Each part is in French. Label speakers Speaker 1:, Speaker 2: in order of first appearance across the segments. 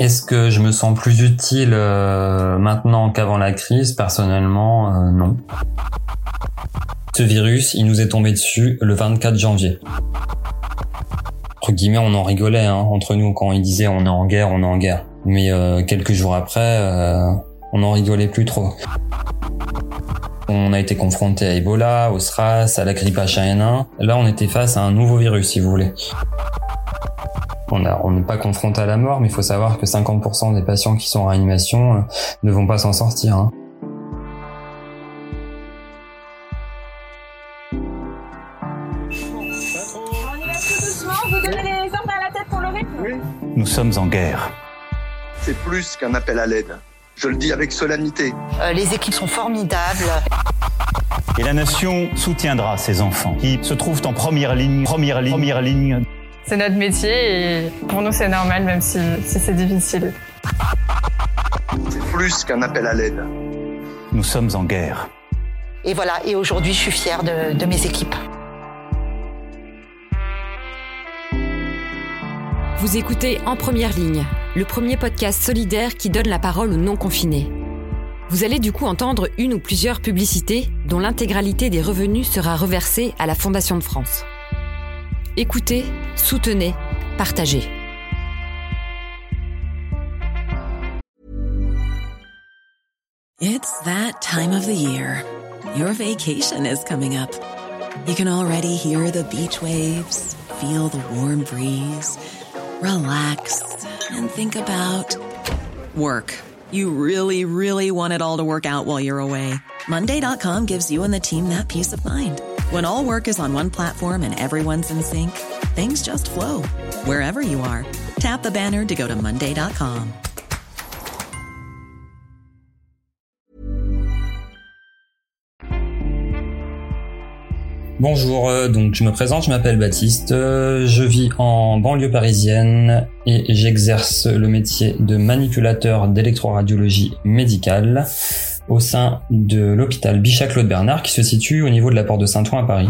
Speaker 1: Est-ce que je me sens plus utile euh, maintenant qu'avant la crise? Personnellement, euh, non. Ce virus, il nous est tombé dessus le 24 janvier. Entre guillemets, on en rigolait hein, entre nous quand il disait on est en guerre, on est en guerre. Mais euh, quelques jours après, on en rigolait plus trop. On a été confronté à Ebola, au SRAS, à la grippe H1N1. Là, on était face à un nouveau virus, si vous voulez. On n'est pas confronté à la mort, mais il faut savoir que 50% des patients qui sont en réanimation euh, ne vont pas s'en sortir. Hein.
Speaker 2: Nous sommes en guerre.
Speaker 3: C'est plus qu'un appel à l'aide. Je le dis avec solennité.
Speaker 4: Euh, les équipes sont formidables.
Speaker 2: Et la nation soutiendra ces enfants qui se trouvent en première ligne, première ligne, première ligne.
Speaker 5: C'est notre métier et pour nous c'est normal même si, c'est difficile.
Speaker 3: C'est plus qu'un appel à l'aide.
Speaker 2: Nous sommes en guerre.
Speaker 4: Et voilà, et aujourd'hui je suis fière de, de mes équipes.
Speaker 6: Vous écoutez En Première Ligne, le premier podcast solidaire qui donne la parole aux non-confinés. Vous allez du coup entendre une ou plusieurs publicités dont l'intégralité des revenus sera reversée à la Fondation de France. Écoutez, soutenez, partagez.
Speaker 7: It's that time of the year. Your vacation is coming up. You can already hear the beach waves, feel the warm breeze, relax and think about work. You really, really want it all to work out while you're away. Monday.com gives you and the team that peace of mind. When all work is on one platform and everyone's in sync, things just flow wherever you are. Tap the banner to go to Monday.com.
Speaker 1: Bonjour, euh, je me présente, je m'appelle Baptiste, euh, je vis en banlieue parisienne et j'exerce le métier de manipulateur d'électroradiologie médicale au sein de l'hôpital Bichat-Claude Bernard qui se situe au niveau de la porte de Saint-Ouen à Paris.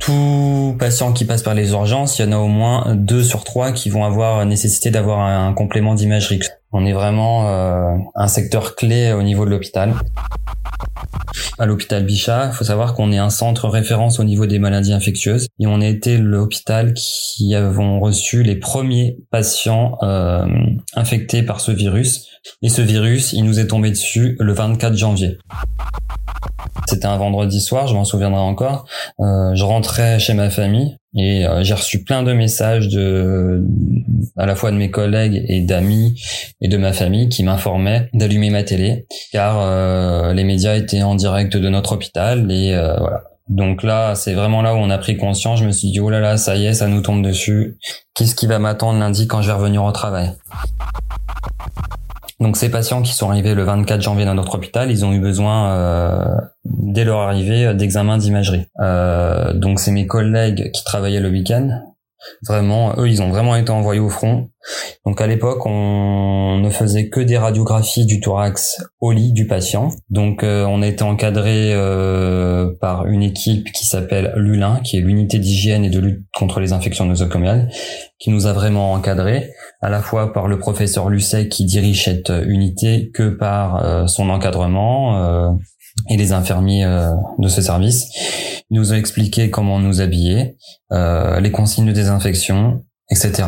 Speaker 1: Tout patient qui passe par les urgences, il y en a au moins deux sur trois qui vont avoir nécessité d'avoir un complément d'imagerie. On est vraiment euh, un secteur clé au niveau de l'hôpital. À l'hôpital Bichat, il faut savoir qu'on est un centre référence au niveau des maladies infectieuses et on a été l'hôpital qui avons reçu les premiers patients euh, infectés par ce virus. Et ce virus, il nous est tombé dessus le 24 janvier. C'était un vendredi soir, je m'en souviendrai encore. Euh, je rentrais chez ma famille et euh, j'ai reçu plein de messages de, à la fois de mes collègues et d'amis et de ma famille qui m'informaient d'allumer ma télé car euh, les médias étaient en direct de notre hôpital et voilà. Donc là, c'est vraiment là où on a pris conscience. Je me suis dit, oh là là, ça y est, ça nous tombe dessus. Qu'est-ce qui va m'attendre lundi quand je vais revenir au travail? Donc ces patients qui sont arrivés le 24 janvier dans notre hôpital, ils ont eu besoin euh, dès leur arrivée d'examen d'imagerie. Euh, donc c'est mes collègues qui travaillaient le week-end Vraiment, eux, ils ont vraiment été envoyés au front. Donc à l'époque, on ne faisait que des radiographies du thorax au lit du patient. Donc euh, on été encadré euh, par une équipe qui s'appelle l'ULIN, qui est l'unité d'hygiène et de lutte contre les infections nosocomiales, qui nous a vraiment encadrés, à la fois par le professeur Lucet qui dirige cette unité, que par euh, son encadrement et les infirmiers de ce service. Nous ont expliqué comment nous habiller, euh, les consignes de désinfection, etc.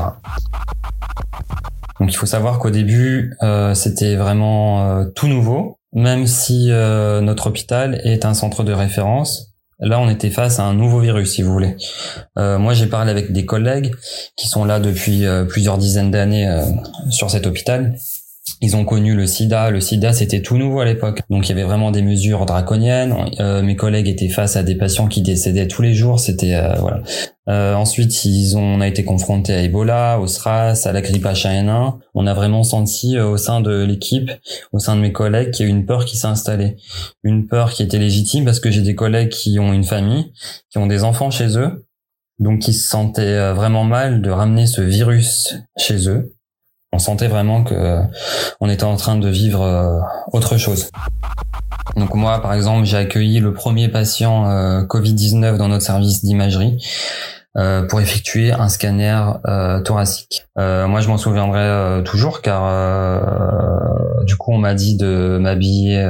Speaker 1: Donc il faut savoir qu'au début, euh, c'était vraiment euh, tout nouveau, même si notre hôpital est un centre de référence. Là, on était face à un nouveau virus, si vous voulez. moi, j'ai parlé avec des collègues qui sont là depuis plusieurs dizaines d'années sur cet hôpital ils ont connu le sida. Le sida, c'était tout nouveau à l'époque. Donc il y avait vraiment des mesures draconiennes. Euh, mes collègues étaient face à des patients qui décédaient tous les jours. C'était euh, voilà. Euh, ensuite, ils ont, on a été confrontés à Ebola, au SRAS, à la grippe H1N1. On a vraiment senti au sein de l'équipe, au sein de mes collègues, qu'il y a une peur qui s'est installée. Une peur qui était légitime parce que j'ai des collègues qui ont une famille, qui ont des enfants chez eux, donc qui se sentaient vraiment mal de ramener ce virus chez eux on sentait vraiment que euh, on était en train de vivre euh, autre chose. Donc moi, par exemple, j'ai accueilli le premier patient euh, Covid-19 dans notre service d'imagerie. pour effectuer un scanner thoracique. Moi, je m'en souviendrai toujours car du coup, on m'a dit de m'habiller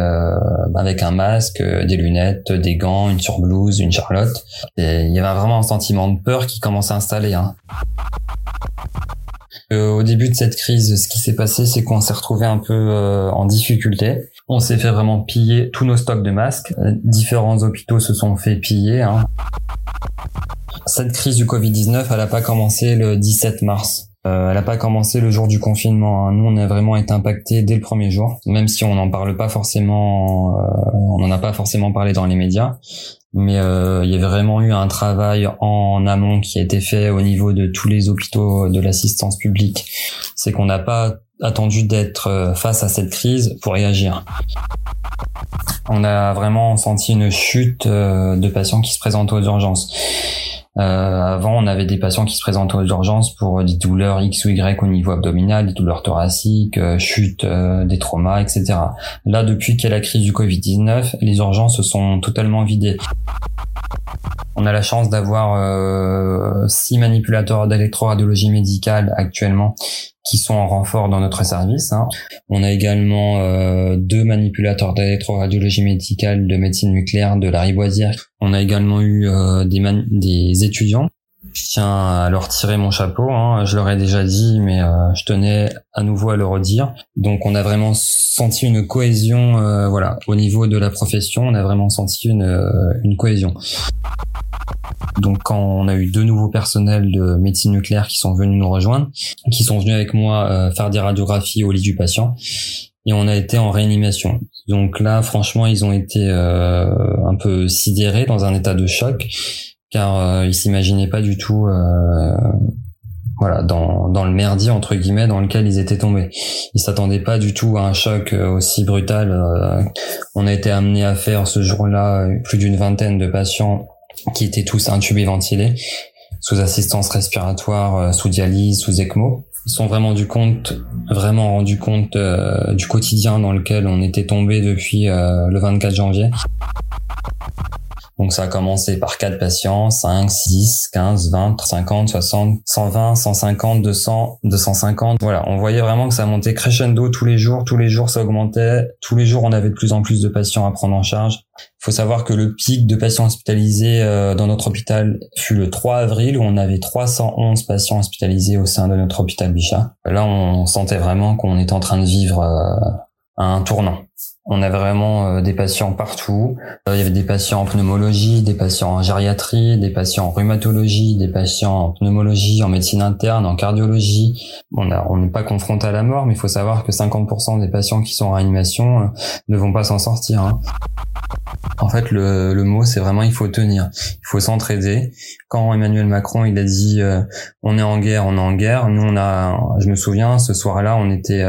Speaker 1: avec un masque, des lunettes, des gants, une surblouse, une charlotte. Et il y avait vraiment un sentiment de peur qui commençait à s'installer. Hein. Au début de cette crise, ce qui s'est passé, c'est qu'on s'est retrouvé un peu en difficulté. On s'est fait vraiment piller tous nos stocks de masques. Différents hôpitaux se sont fait piller. Hein. Cette crise du Covid-19, elle n'a pas commencé le 17 mars. Euh, elle n'a pas commencé le jour du confinement. Hein. Nous, on a vraiment été impactés dès le premier jour, même si on n'en parle pas forcément, euh, on n'en a pas forcément parlé dans les médias. Mais euh, il y avait vraiment eu un travail en amont qui a été fait au niveau de tous les hôpitaux de l'assistance publique. C'est qu'on n'a pas attendu d'être face à cette crise pour réagir. On a vraiment senti une chute de patients qui se présentent aux urgences. Euh, avant, on avait des patients qui se présentaient aux urgences pour des douleurs X ou Y au niveau abdominal, des douleurs thoraciques, euh, chute euh, des traumas, etc. Là, depuis qu'il y a la crise du Covid-19, les urgences se sont totalement vidées. On a la chance d'avoir euh, six manipulateurs d'électroradiologie médicale actuellement qui sont en renfort dans notre service. Hein. On a également euh, deux manipulateurs d'électroradiologie médicale de médecine nucléaire de la Riboisière. On a également eu euh, des, des étudiants. Je tiens à leur tirer mon chapeau, hein. je leur ai déjà dit, mais euh, je tenais à nouveau à le redire. Donc on a vraiment senti une cohésion, euh, voilà, au niveau de la profession, on a vraiment senti une, une cohésion. Donc quand on a eu deux nouveaux personnels de médecine nucléaire qui sont venus nous rejoindre, qui sont venus avec moi euh, faire des radiographies au lit du patient, et on a été en réanimation. Donc là, franchement, ils ont été euh, un peu sidérés dans un état de choc, car euh, ils s'imaginaient pas du tout, voilà, dans, dans le merdier entre guillemets dans lequel ils étaient tombés. Ils s'attendaient pas du tout à un choc aussi brutal. on a été amené à faire ce jour-là plus d'une vingtaine de patients qui étaient tous intubés ventilés, sous assistance respiratoire, euh, sous dialyse, sous ECMO. Ils sont vraiment du compte, vraiment rendu compte euh, du quotidien dans lequel on était tombé depuis euh, le 24 janvier. Donc ça a commencé par 4 patients, 5, 6, 15, 20, 50, 60, 120, 150, 200, 250. Voilà, on voyait vraiment que ça montait crescendo tous les jours, tous les jours ça augmentait, tous les jours on avait de plus en plus de patients à prendre en charge. Il faut savoir que le pic de patients hospitalisés euh, dans notre hôpital fut le 3 avril où on avait 311 patients hospitalisés au sein de notre hôpital Bichat. Là, on sentait vraiment qu'on était en train de vivre euh, un tournant. On avait vraiment euh, des patients partout. Euh, il y avait des patients en pneumologie, des patients en gériatrie, des patients en rhumatologie, des patients en pneumologie, en médecine interne, en cardiologie. On n'est pas confronté à la mort, mais il faut savoir que 50% des patients qui sont en réanimation euh, ne vont pas s'en sortir. Hein. En fait, le, le mot, c'est vraiment il faut tenir, il faut s'entraider. Quand Emmanuel Macron il a dit on est en guerre, on est en guerre. Nous, on a, je me souviens, ce soir-là, on était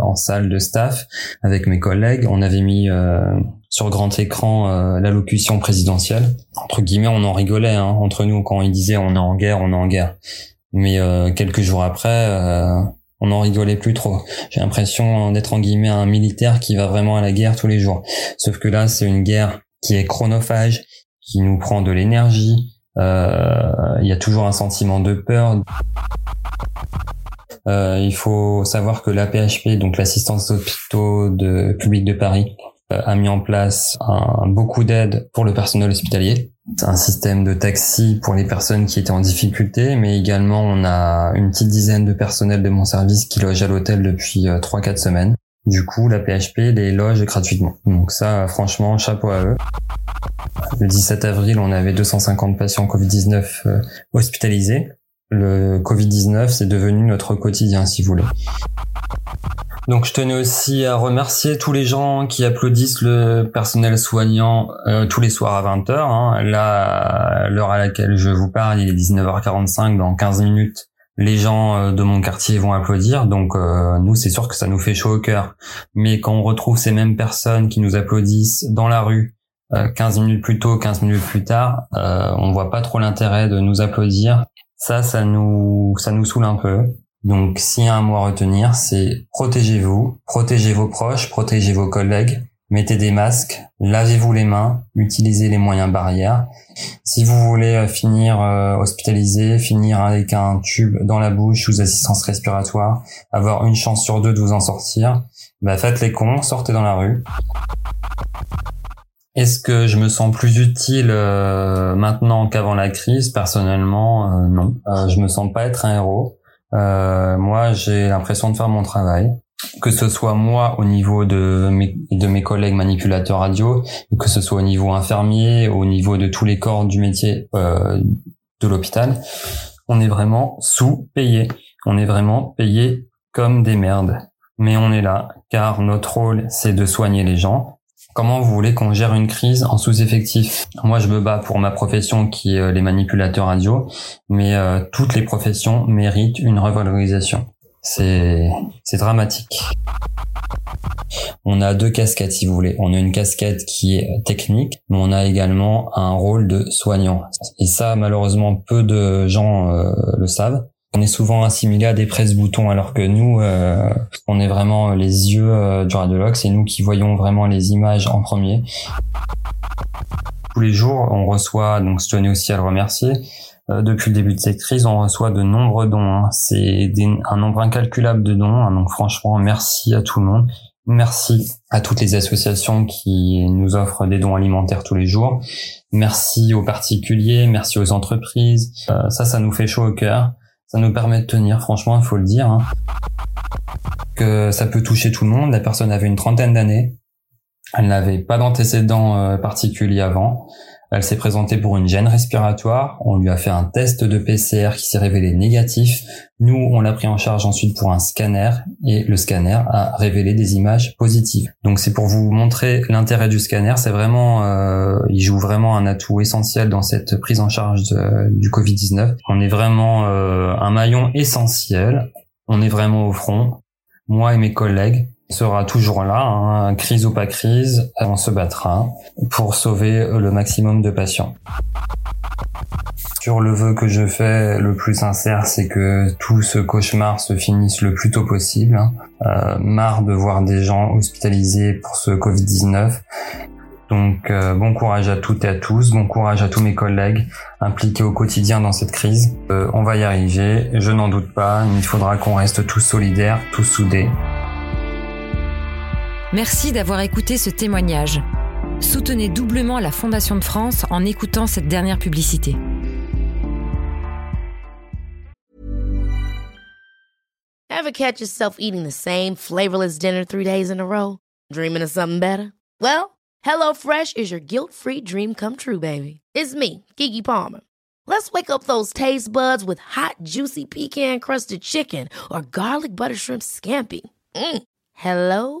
Speaker 1: en salle de staff avec mes collègues on avait mis euh, sur grand écran euh, l'allocution présidentielle. Entre guillemets, on en rigolait hein, entre nous quand il disait on est en guerre, on est en guerre. Mais euh, quelques jours après, on n'en rigolait plus trop. J'ai l'impression d'être en guillemets un militaire qui va vraiment à la guerre tous les jours. Sauf que là, c'est une guerre qui est chronophage, qui nous prend de l'énergie. Il y a toujours un sentiment de peur. Euh, il faut savoir que l'APHP, donc l'assistance hôpitaux de public de Paris, euh, a mis en place un, beaucoup d'aides pour le personnel hospitalier. C'est un système de taxi pour les personnes qui étaient en difficulté, mais également on a une petite dizaine de personnels de mon service qui logent à l'hôtel depuis 3-4 euh, semaines. Du coup, la PHP les loge gratuitement. Donc ça, franchement, chapeau à eux. Le 17 avril, on avait 250 patients Covid-19 hospitalisés le Covid-19, c'est devenu notre quotidien, si vous voulez. Donc je tenais aussi à remercier tous les gens qui applaudissent le personnel soignant euh, tous les soirs à 20h. Hein. Là, l'heure à laquelle je vous parle, il est 19h45, dans 15 minutes, les gens euh, de mon quartier vont applaudir. Donc euh, nous, c'est sûr que ça nous fait chaud au cœur. Mais quand on retrouve ces mêmes personnes qui nous applaudissent dans la rue, 15 minutes plus tôt, 15 minutes plus tard, on voit pas trop l'intérêt de nous applaudir ça, ça nous, ça nous saoule un peu. Donc, s'il y a un mot à retenir, c'est protégez-vous, protégez vos proches, protégez vos collègues, mettez des masques, lavez-vous les mains, utilisez les moyens barrières. Si vous voulez euh, finir euh, hospitalisé, finir avec un tube dans la bouche sous assistance respiratoire, avoir une chance sur deux de vous en sortir, bah faites les cons, sortez dans la rue. Est-ce que je me sens plus utile euh, maintenant qu'avant la crise? Personnellement, non. je me sens pas être un héros. moi, j'ai l'impression de faire mon travail que ce soit moi au niveau de mes, de mes collègues manipulateurs radio, que ce soit au niveau infirmier, au niveau de tous les corps du métier euh, de l'hôpital, on est vraiment sous-payé. On est vraiment payé comme des merdes. Mais on est là, car notre rôle, c'est de soigner les gens. Comment vous voulez qu'on gère une crise en sous-effectif? Moi, je me bats pour ma profession qui est euh, les manipulateurs radio, mais euh, toutes les professions méritent une revalorisation c'est dramatique. On a deux casquettes si vous voulez. On a une casquette qui est technique, mais on a également un rôle de soignant. Et ça, malheureusement, peu de gens euh, le savent. On est souvent assimilé à des presse-boutons, alors que nous, euh, on est vraiment les yeux euh, du radiologue. C'est nous qui voyons vraiment les images en premier. Tous les jours, on reçoit, donc je tenais aussi à le remercier, euh, depuis le début de cette crise, on reçoit de nombreux dons. Hein. C'est un nombre incalculable de dons. Hein. Donc franchement, merci à tout le monde. Merci à toutes les associations qui nous offrent des dons alimentaires tous les jours. Merci aux particuliers, merci aux entreprises. Euh, ça, ça nous fait chaud au cœur. Ça nous permet de tenir, franchement, il faut le dire. Hein. Que ça peut toucher tout le monde. La personne avait une trentaine d'années. Elle n'avait pas d'antécédents euh, particuliers avant. Elle s'est présentée pour une gêne respiratoire. On lui a fait un test de PCR qui s'est révélé négatif. Nous, on l'a pris en charge ensuite pour un scanner et le scanner a révélé des images positives. Donc c'est pour vous montrer l'intérêt du scanner. C'est vraiment, euh, il joue vraiment un atout essentiel dans cette prise en charge du Covid-19. On est vraiment euh, un maillon essentiel. On est vraiment au front. Moi et mes collègues, sera toujours là, hein, crise ou pas crise, on se battra pour sauver le maximum de patients. Sur le vœu que je fais le plus sincère, c'est que tout ce cauchemar se finisse le plus tôt possible. Hein. Euh, marre de voir des gens hospitalisés pour ce Covid-19. Donc euh, bon courage à toutes et à tous, bon courage à tous mes collègues impliqués au quotidien dans cette crise. Euh, on va y arriver, je n'en doute pas, il faudra qu'on reste tous solidaires, tous soudés.
Speaker 6: Merci d'avoir écouté ce témoignage. Soutenez doublement la Fondation de France en écoutant cette dernière publicité.
Speaker 8: Ever catch yourself eating the same flavorless dinner three days in a row? Dreaming of something better? Well, HelloFresh is your guilt-free dream come true, baby. It's me, Kiki Palmer. Let's wake up those taste buds with hot, juicy pecan-crusted chicken or garlic butter shrimp scampi. Mm. Hello?